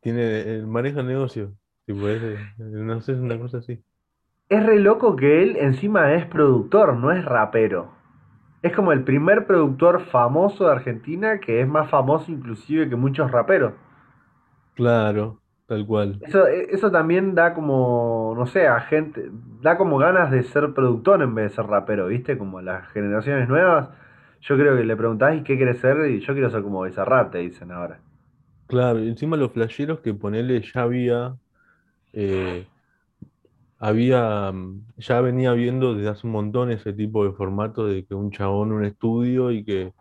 tiene, eh, maneja negocio. Tipo, es de- no sé, es una cosa así. Es re loco que él encima es productor, no es rapero. Es como el primer productor famoso de Argentina que es más famoso inclusive que muchos raperos. Claro, tal cual. Eso, e- eso también da como, no sé, a gente, da como ganas de ser productor en vez de ser rapero, ¿viste? Como las generaciones nuevas, yo creo que le preguntás ¿y qué quieres ser? Y yo quiero ser como Bizarrap, te dicen ahora. Claro, y encima los flasheros que ponele ya había, eh, había, ya venía viendo desde hace un montón ese tipo de formato de que un chabón un estudio y que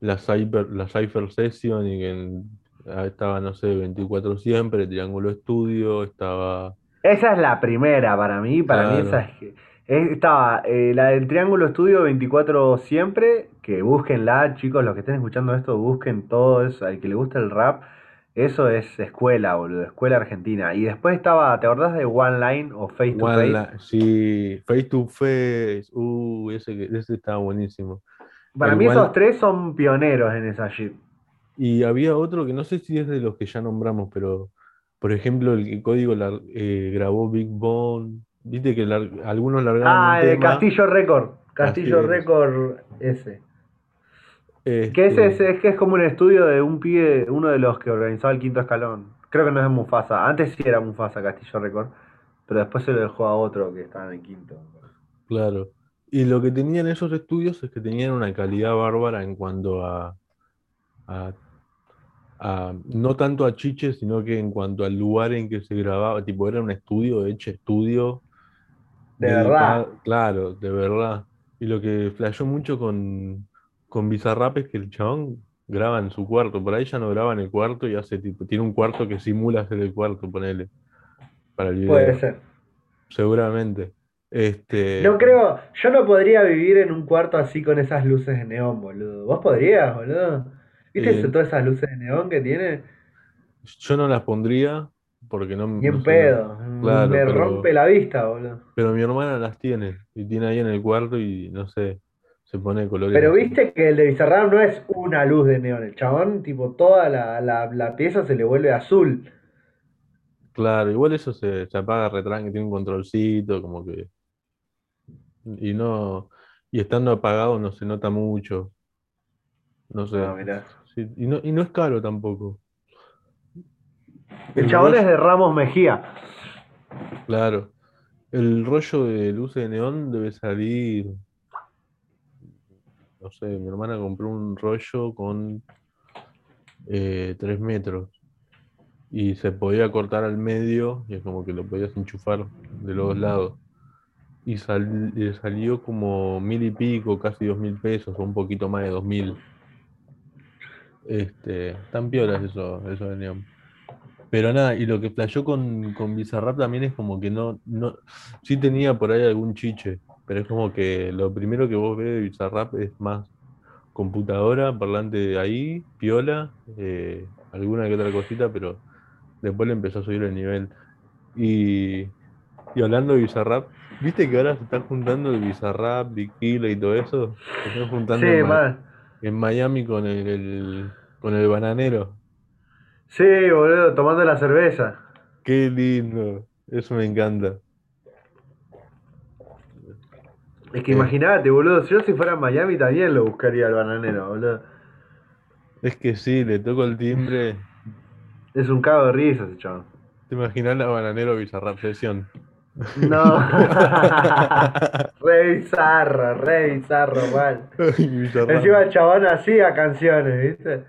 la Cypher, la Cypher Session y que en- ah, estaba, no sé, 24 siempre, Triángulo Estudio, estaba, Esa es la primera para mí, para mí esa es- estaba eh, la del Triángulo Estudio 24 siempre, que búsquenla, chicos, los que estén escuchando esto, busquen todo eso, al que le gusta el rap, eso es escuela, boludo, escuela argentina. Y después estaba, ¿te acordás de One Line o Face to One Face? Li- sí, Face to Face, uh, ese, que- ese estaba buenísimo. Para El mí esos tres son pioneros en esa shit. y había otro que no sé si es de los que ya nombramos, pero por ejemplo el Código lar- eh, grabó Big Bone, viste que lar- algunos largaban un Ah, el de tema, Castillo Record, Castillo, Record ese. Que ese es, este, es que es como un estudio de un pibe, uno de los que organizaba el quinto escalón. Creo que no es Mufasa. Antes sí era Mufasa Castillo Record, pero después se lo dejó a otro que estaba en el quinto. claro. Y lo que tenían esos estudios es que tenían una calidad bárbara en cuanto a, a- a- no tanto a chiche, sino que en cuanto al lugar en que se grababa, tipo era un estudio hecho estudio De verdad. claro, de verdad. Y lo que flasheó mucho con, con Bizarrap es que el chabón graba en su cuarto, por ahí ya no graba en el cuarto y hace tipo, tiene un cuarto que simula ser el cuarto, ponele, para el Puede ser. seguramente. No Este, creo, yo no podría vivir en un cuarto así con esas luces de neón, boludo. ¿Vos podrías, boludo? ¿Viste eh, todas esas luces de neón que tiene? yo no las pondría porque no, Ni no en no- pedo. claro, Me rompe la vista, boludo. pero mi hermana las tiene y tiene ahí en el cuarto y no sé, se pone de colores Pero viste que el de Bizarrap no es una luz de neón. El chabón, tipo, toda la, la, la pieza se le vuelve azul. Claro, igual eso se, se apaga retranque, tiene un controlcito, como que, y no, y estando apagado no se nota mucho, no sé, sí, y no, y no es caro tampoco. El El chabón es de Ramos Mejía. claro, el rollo de luces de neón debe salir, no sé, mi hermana compró un rollo con eh, 3 metros y se podía cortar al medio y es como que lo podías enchufar de los dos lados. Y sal- le salió como mil y pico, casi dos mil pesos, o un poquito más de dos mil. Este, tan piolas eso, eso de. Pero nada, y lo que flasheó con, con Bizarrap también es como que no, no, sí tenía por ahí algún chiche, pero es como que lo primero que vos ves de Bizarrap es más computadora, parlante de ahí, piola, eh, alguna que otra cosita, pero después le empezó a subir el nivel. Y, y hablando de Bizarrap, ¿Viste que ahora se está juntando el Bizarrap, Bikila y todo eso? Se están Sí, juntando en, Ma- mal. en Miami con el, el- con el bananero. Sí, boludo, tomando la cerveza. Qué lindo. Eso me encanta. Es que Eh, imagínate, boludo, si yo si fuera en Miami también lo buscaría al bananero, boludo. es que sí, le toco el timbre. Es un cago de risa ese chabón. ¿Te imaginas la bananero Bizarrap sesión? No. <laughs> re bizarro, re bizarro, mal. Encima el chabón hacía canciones, ¿viste?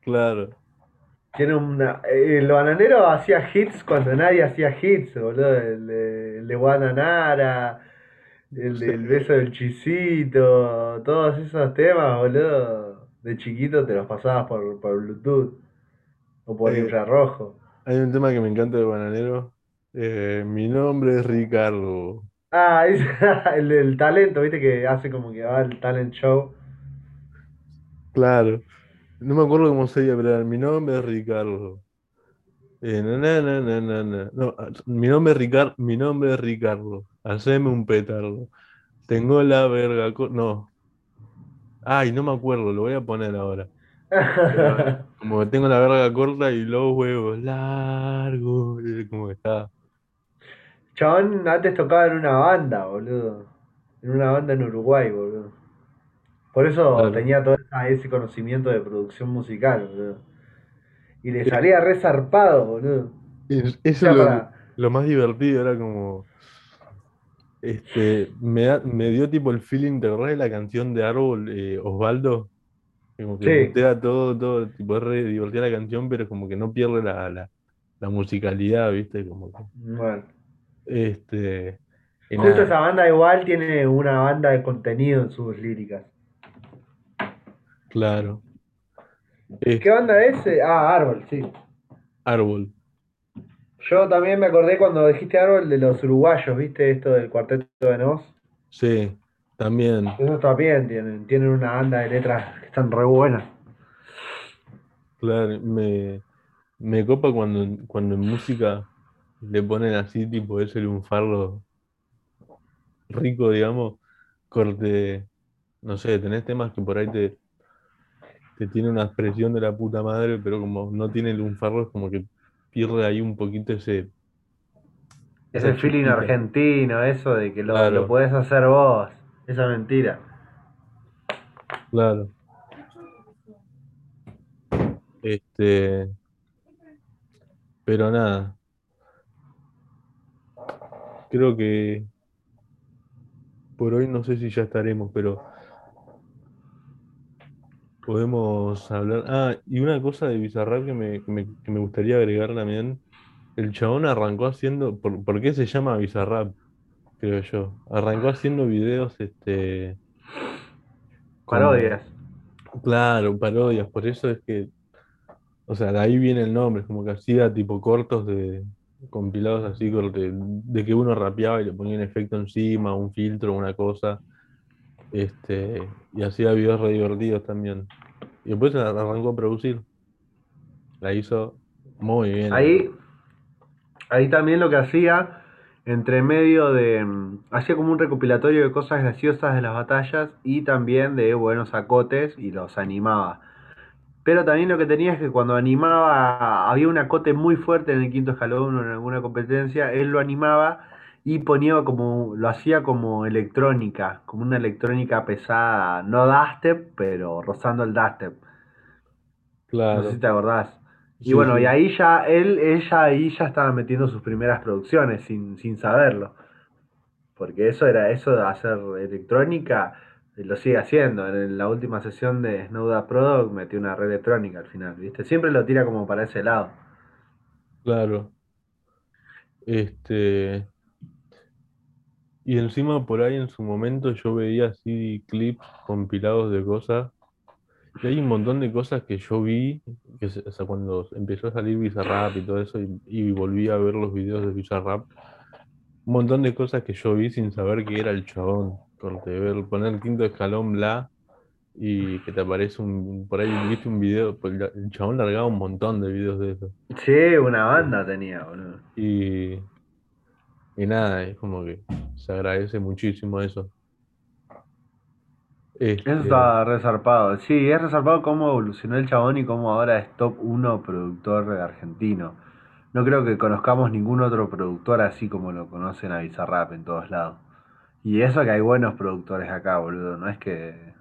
claro. Tiene una. eh, El bananero hacía hits cuando nadie hacía hits, boludo. El de, el de Guananara, el del beso del chisito, todos esos temas, boludo. De chiquito te los pasabas por, por Bluetooth o por Eh, infrarrojo. Hay un tema que me encanta de bananero. Eh, mi nombre es Ricardo. Ah, <laughs> es el del talento, viste que hace como que va al talent show. Claro. No me acuerdo cómo se llama, pero mi nombre es Ricardo. Eh, na, na, na. No, ah, mi nombre es Ricardo, mi nombre es Ricardo. Haceme un petardo. Tengo la verga. No. Ay, no me acuerdo, lo voy a poner ahora. Pero <laughs> como que tengo la verga corta y los huevos largos. eh, Como está. Chabón antes tocaba en una banda, boludo. En una banda en Uruguay, boludo. Por eso Claro. tenía todo ese conocimiento de producción musical, boludo. Y le Eh, salía re zarpado, boludo. Eso es lo, para. lo más divertido, era como. Este, me, da- me dio tipo el feeling, ¿te acordás de la canción de Árbol, eh, Osvaldo? Como que Sí, todo, todo, tipo, es re divertida la canción, pero como que no pierde la, la, la musicalidad, ¿viste? Como que, bueno. este, Justo nada, esa banda igual tiene una banda de contenido en sus líricas. claro. ¿Qué banda es? Ah, Árbol, sí. Árbol, Yo también me acordé cuando dijiste Árbol de los uruguayos, ¿viste? Esto del cuarteto de Nos. sí, también, Esos también tienen, tienen una banda de letras que están re buenas. claro, me, me copa cuando, cuando en música le ponen así, tipo, ese lunfardo rico, digamos, corte, no sé, tenés temas que por ahí te, te tiene una expresión de la puta madre, pero como no tiene lunfardo, es como que pierde ahí un poquito ese, Ese esa feeling argentino, eso de que lo, lo podés hacer vos. Esa mentira. claro. Este, pero nada, creo que por hoy no sé si ya estaremos, pero podemos hablar. Ah, y una cosa de Bizarrap que me, que me, que me gustaría agregar también. El chabón arrancó haciendo, ¿por, por qué se llama Bizarrap? Creo yo. Arrancó haciendo videos, este, Parodias. claro, parodias, por eso es que, o sea, de ahí viene el nombre, como que hacía tipo cortos de compilados así, corte, de que uno rapeaba y le ponía un efecto encima, un filtro, una cosa, este, y hacía videos re divertidos también. Y después ar- arrancó a producir, la hizo muy bien, Ahí, ahí también lo que hacía, entre medio de. mm, Hacía como un recopilatorio de cosas graciosas de las batallas y también de buenos acotes y los animaba. Pero también lo que tenía es que cuando animaba, había un acote muy fuerte en el quinto escalón o en alguna competencia, él lo animaba y ponía como, lo hacía como electrónica, como una electrónica pesada, no dubstep, pero rozando el dubstep. No sé si Claro, te acordás. Y sí, bueno, y ahí ya, él, ella ahí ya estaba metiendo sus primeras producciones sin, sin saberlo. Porque eso era, eso de hacer electrónica, lo sigue haciendo. En la última sesión de Snowda Product metió una red electrónica al final, ¿viste? Siempre lo tira como para ese lado. claro. Este, y encima por ahí en su momento yo veía así clips compilados de cosas. Y hay un montón de cosas que yo vi, que o sea, cuando empezó a salir Bizarrap y todo eso, y, y volví a ver los videos de Bizarrap, un montón de cosas que yo vi sin saber que era el chabón. Corte, ver, poner quinto escalón bla, y que te aparece un, por ahí viste un video, pues, el chabón largaba un montón de videos de eso. Sí, una banda tenía, boludo. Y y nada, es como que se agradece muchísimo eso. Eso Este, está resarpado. Sí, es resarpado cómo evolucionó el chabón y cómo ahora es top uno productor argentino. No creo que conozcamos ningún otro productor así como lo conocen a Bizarrap en todos lados. Y eso que hay buenos productores acá, boludo. No es que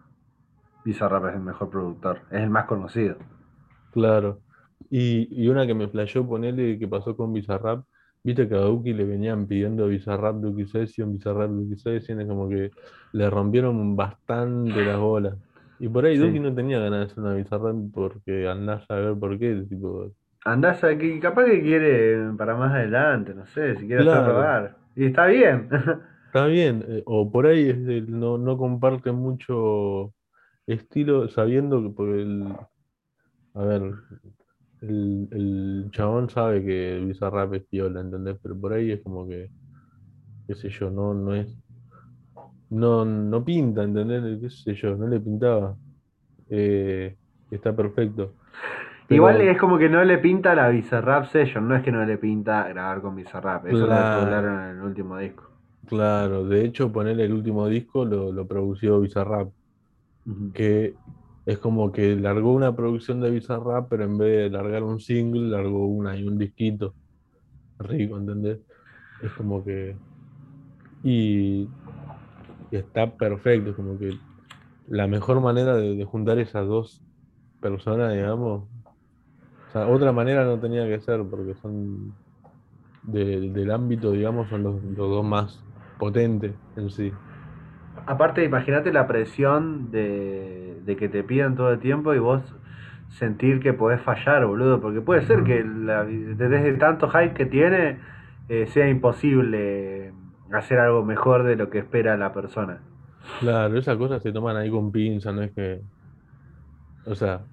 Bizarrap es el mejor productor, es el más conocido. claro. Y, y una que me flasheó ponerle que pasó con Bizarrap, viste que a Duki le venían pidiendo Bizarrap, Duki Session, Bizarrap, Duki Session, es como que le rompieron bastante las bolas. Y por ahí Duki Sí. no tenía ganas de hacer una Bizarrap porque andás a ver por qué, tipo, Andás a que capaz que quiere para más adelante, no sé, si quiere hacer claro, rogar. Y está bien. <laughs> está bien, eh, o por ahí es del- no, no comparte mucho estilo, sabiendo que por el, a ver, el, el chabón sabe que Bizarrap es piola, ¿entendés? Pero por ahí es como que, qué sé yo, no, no es, no, no pinta, ¿entendés? Qué sé yo, no le pintaba. Eh, está perfecto. Igual es como que no le pinta la Bizarrap Session, no es que no le pinta grabar con Bizarrap, eso lo despueblaron en el último disco. claro, de hecho ponerle el último disco lo, lo produció Bizarrap. Que es como que largó una producción de Bizarrap, pero en vez de largar un single, largó una y un disquito rico, ¿entendés? Es como que... Y, está perfecto, es como que la mejor manera de, de juntar esas dos personas, digamos, o sea, otra manera no tenía que ser, porque son de- del ámbito, digamos, son los, los dos más potentes en sí. Aparte, imagínate la presión de, de que te pidan todo el tiempo y vos sentir que podés fallar, boludo, porque puede ser que la- desde tanto hype que tiene eh, sea imposible hacer algo mejor de lo que espera la persona. Claro, esas cosas se toman ahí con pinza, no es que, o sea,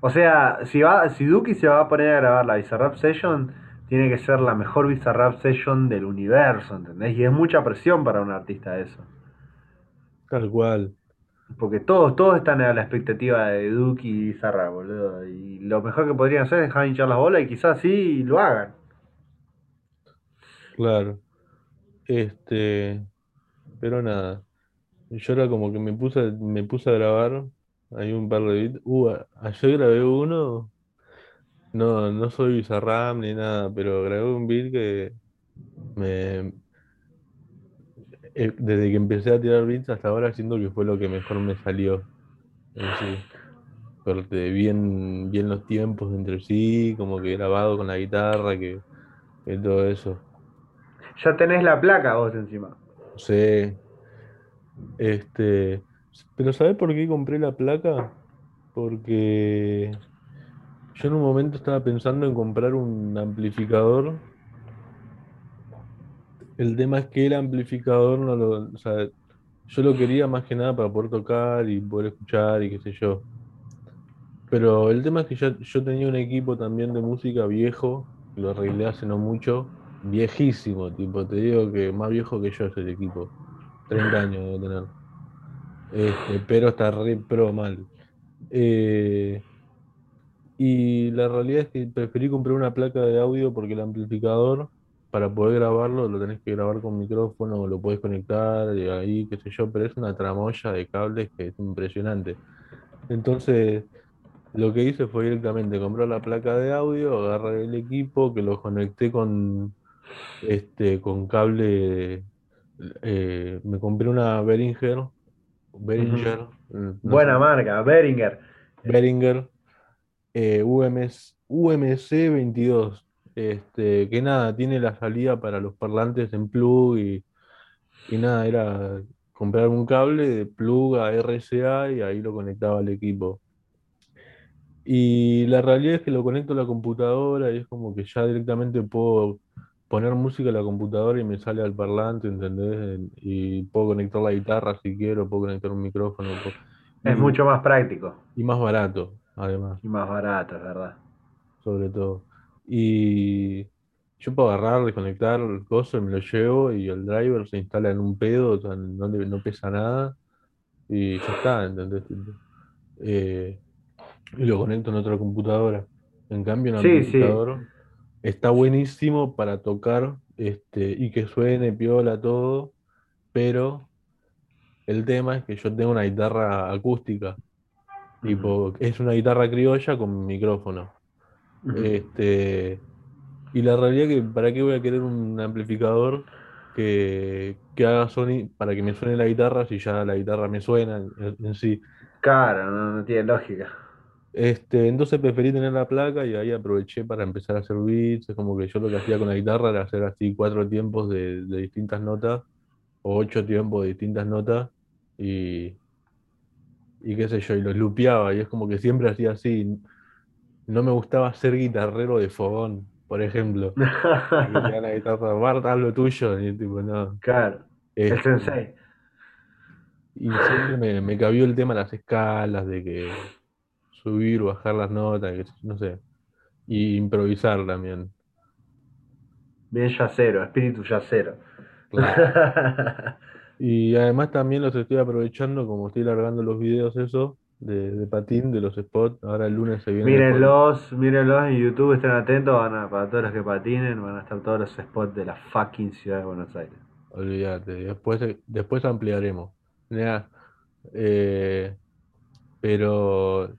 O sea, si va, si Duki se va a poner a grabar la Bizarrap Session, tiene que ser la mejor Bizarrap Session del universo, ¿entendés? Y es mucha presión para un artista eso. tal cual. Porque todos, todos están a la expectativa de Duki y Bizarrap, boludo. Y lo mejor que podrían hacer es dejar hinchar las bolas y quizás sí lo hagan. Claro, este, pero nada, yo era como que me puse, me puse a grabar, hay un par de beats, uh, ayer grabé uno, no, no soy Bizarrap ni nada, pero grabé un beat que me, eh, desde que empecé a tirar beats hasta ahora siento que fue lo que mejor me salió sí, bien, bien los tiempos entre sí, como que grabado con la guitarra, que, que todo eso, Ya tenés la placa vos encima. sí, este, pero ¿sabés por qué compré la placa? porque yo en un momento estaba pensando en comprar un amplificador. El tema es que el amplificador no lo, o sea, yo lo quería más que nada para poder tocar y poder escuchar y qué sé yo. Pero el tema es que ya, yo tenía un equipo también de música viejo, lo arreglé hace no mucho, viejísimo, tipo, te digo que más viejo que yo es el equipo, 30 años debe tener. Este, pero está re pro mal. Eh, Y la realidad es que preferí comprar una placa de audio porque el amplificador, para poder grabarlo, lo tenés que grabar con micrófono, lo podés conectar y ahí, qué sé yo, pero es una tramoya de cables que es impresionante. Entonces, lo que hice fue directamente comprar la placa de audio, agarrar el equipo, que lo conecté con, este, con cable, eh, me compré una Behringer. Behringer, no Buena sé, marca, Beringer. Behringer eh, UMS, UMC 22. Este, que nada, tiene la salida para los parlantes en plug y, y nada, era comprar un cable de plug a RCA y ahí lo conectaba al equipo. Y la realidad es que lo conecto a la computadora y es como que ya directamente puedo poner música a la computadora y me sale al parlante, ¿entendés? Y puedo conectar la guitarra si quiero, puedo conectar un micrófono, puedo- Es mucho más práctico y más barato, además. y más barato, es verdad. sobre todo. Y yo puedo agarrar, desconectar el coso me lo llevo y el driver se instala en un pedo, o sea, no, pesa nada y ya está, ¿entendés? Eh, y lo conecto en otra computadora. En cambio, un Sí, sí. amplificador está buenísimo para tocar este, y que suene piola todo, pero el tema es que yo tengo una guitarra acústica, tipo, es una guitarra criolla con micrófono. Este, y la realidad que para qué voy a querer un amplificador que, que haga sonido para que me suene la guitarra si ya la guitarra me suena en, en sí. Claro, no, no tiene lógica. Este, entonces preferí tener la placa y ahí aproveché para empezar a hacer beats. Es como que yo lo que hacía con la guitarra era hacer así cuatro tiempos de, de distintas notas o ocho tiempos de distintas notas y, y qué sé yo, y los lupeaba y es como que siempre hacía así. No me gustaba ser guitarrero de fogón, por ejemplo. Dan la <laughs> guitarra, Bart, haz lo tuyo. Y tipo, no. Claro, el Este, sensei. y siempre me, me cabió el tema de las escalas, de que subir, bajar las notas, que, no sé. Y improvisar también. Bien yacero, espíritu yacero. Claro. <laughs> Y además también los estoy aprovechando, como estoy largando los videos eso, de, de patín, de los spots. Ahora el lunes se viene. Mírenlos, mírenlos en YouTube, estén atentos, van a, para todos los que patinen, van a estar todos los spots de la fucking ciudad de Buenos Aires. Olvídate, después, después ampliaremos. Eh, pero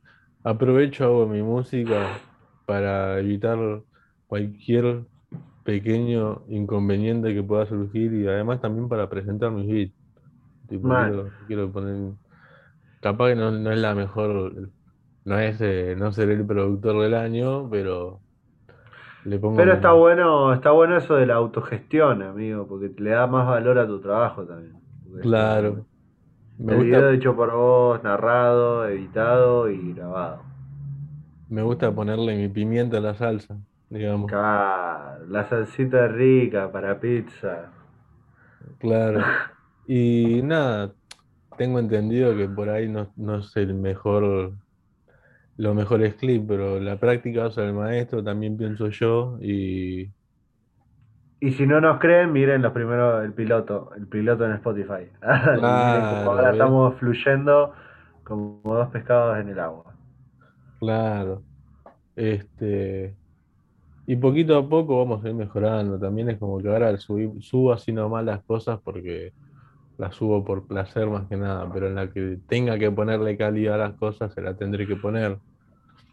aprovecho, hago mi música para evitar cualquier pequeño inconveniente que pueda surgir y además también para presentar mis beats. Tipo, Mal. quiero, quiero poner. Capaz que no, no es la mejor, no es, eh, no seré el productor del año, pero le pongo Pero está bueno, está bueno eso de la autogestión, amigo, porque le da más valor a tu trabajo también. Claro. Me el video gusta, hecho por vos, narrado, editado y grabado. me gusta ponerle mi pimienta a la salsa, digamos. Claro, la salsita rica para pizza. Claro. <laughs> Y nada, tengo entendido que por ahí no, no es el mejor, los mejores clips, pero la práctica hace el maestro, también pienso yo, y Y si no nos creen, miren los primeros, el piloto, el piloto en Spotify. <laughs> Claro, ahora ¿ves? estamos fluyendo como dos pescados en el agua. Claro. Este, y poquito a poco vamos a ir mejorando. También es como que ahora subí- subo así nomás las cosas porque las subo por placer más que nada, pero en la que tenga que ponerle calidad a las cosas se la tendré que poner.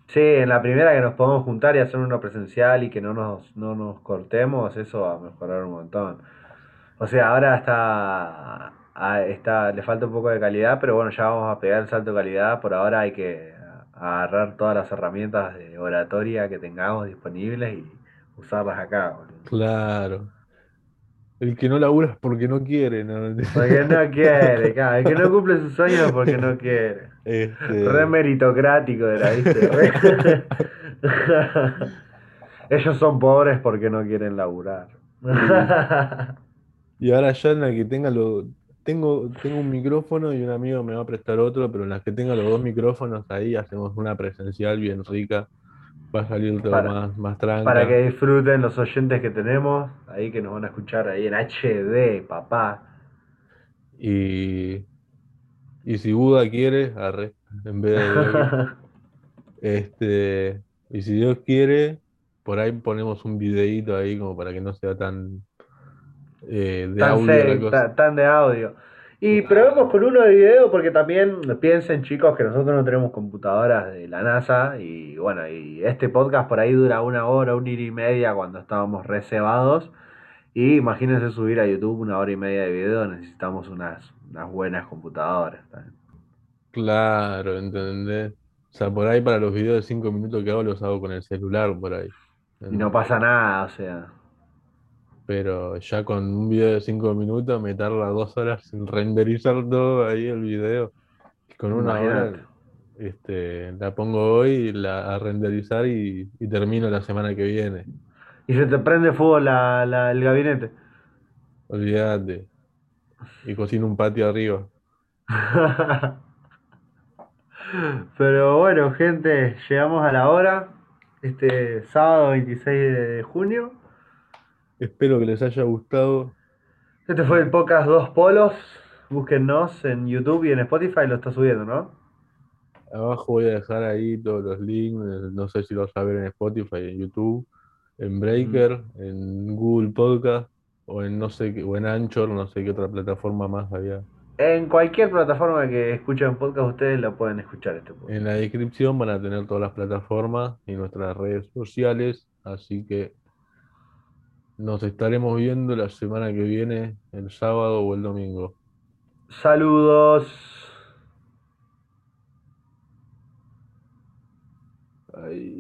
Sí, en la primera que nos podemos juntar y hacer uno presencial y que no nos, no nos cortemos, eso va a mejorar un montón. O sea, ahora está, ah, está, le falta un poco de calidad, pero bueno, ya vamos a pegar el salto de calidad. Por ahora hay que agarrar todas las herramientas de oratoria que tengamos disponibles y usarlas acá, boludo. Claro. El que no labura es porque no quiere, ¿no? Porque no quiere, claro, el que no cumple sus sueños porque no quiere. Este, Re meritocrático era, ¿viste? Re- <laughs> Ellos son pobres porque no quieren laburar. y ahora ya en la que tenga lo, tengo, tengo un micrófono y un amigo me va a prestar otro, pero en las que tenga los dos micrófonos ahí hacemos una presencial bien rica. Va a salir todo Para- más, más Para que disfruten los oyentes que tenemos, ahí que nos van a escuchar ahí en HD, papá. Y, y si Buda quiere, arre, en vez de <laughs> este, y si Dios quiere, por ahí ponemos un videíto ahí como para que no sea tan eh, de Tan, audio cosa. tan de audio. Y probemos con uno de video porque también piensen chicos que nosotros no tenemos computadoras de la NASA y bueno, y este podcast por ahí dura una hora, una hora y media cuando estábamos reservados. Y imagínense subir a YouTube una hora y media de video, necesitamos unas, unas buenas computadoras. también. Claro, ¿entendés? O sea, por ahí para los videos de 5 minutos que hago los hago con el celular por ahí. Y no pasa nada, o sea. Pero ya con un video de 5 minutos me tarda dos horas en renderizar todo ahí el video. Con una hora este, la pongo hoy la, a renderizar y, y termino la semana que viene. Y se te prende fuego la, la- el gabinete. Olvídate. Y cocino un patio arriba. <laughs> Pero bueno, gente, llegamos a la hora. Este sábado 26 de junio. Espero que les haya gustado. Este fue el podcast Dos Polos. Búsquennos en YouTube y en Spotify, lo está subiendo, ¿no? Abajo voy a dejar ahí todos los links. No sé si lo vas a ver en Spotify, en YouTube. en Breaker, en Google Podcast o en no sé qué, o en Anchor, no sé qué otra plataforma más había. En cualquier plataforma que escuchen podcast, ustedes la pueden escuchar este podcast. En la descripción van a tener todas las plataformas y nuestras redes sociales, así que nos estaremos viendo la semana que viene, el sábado o el domingo. Saludos. Ay.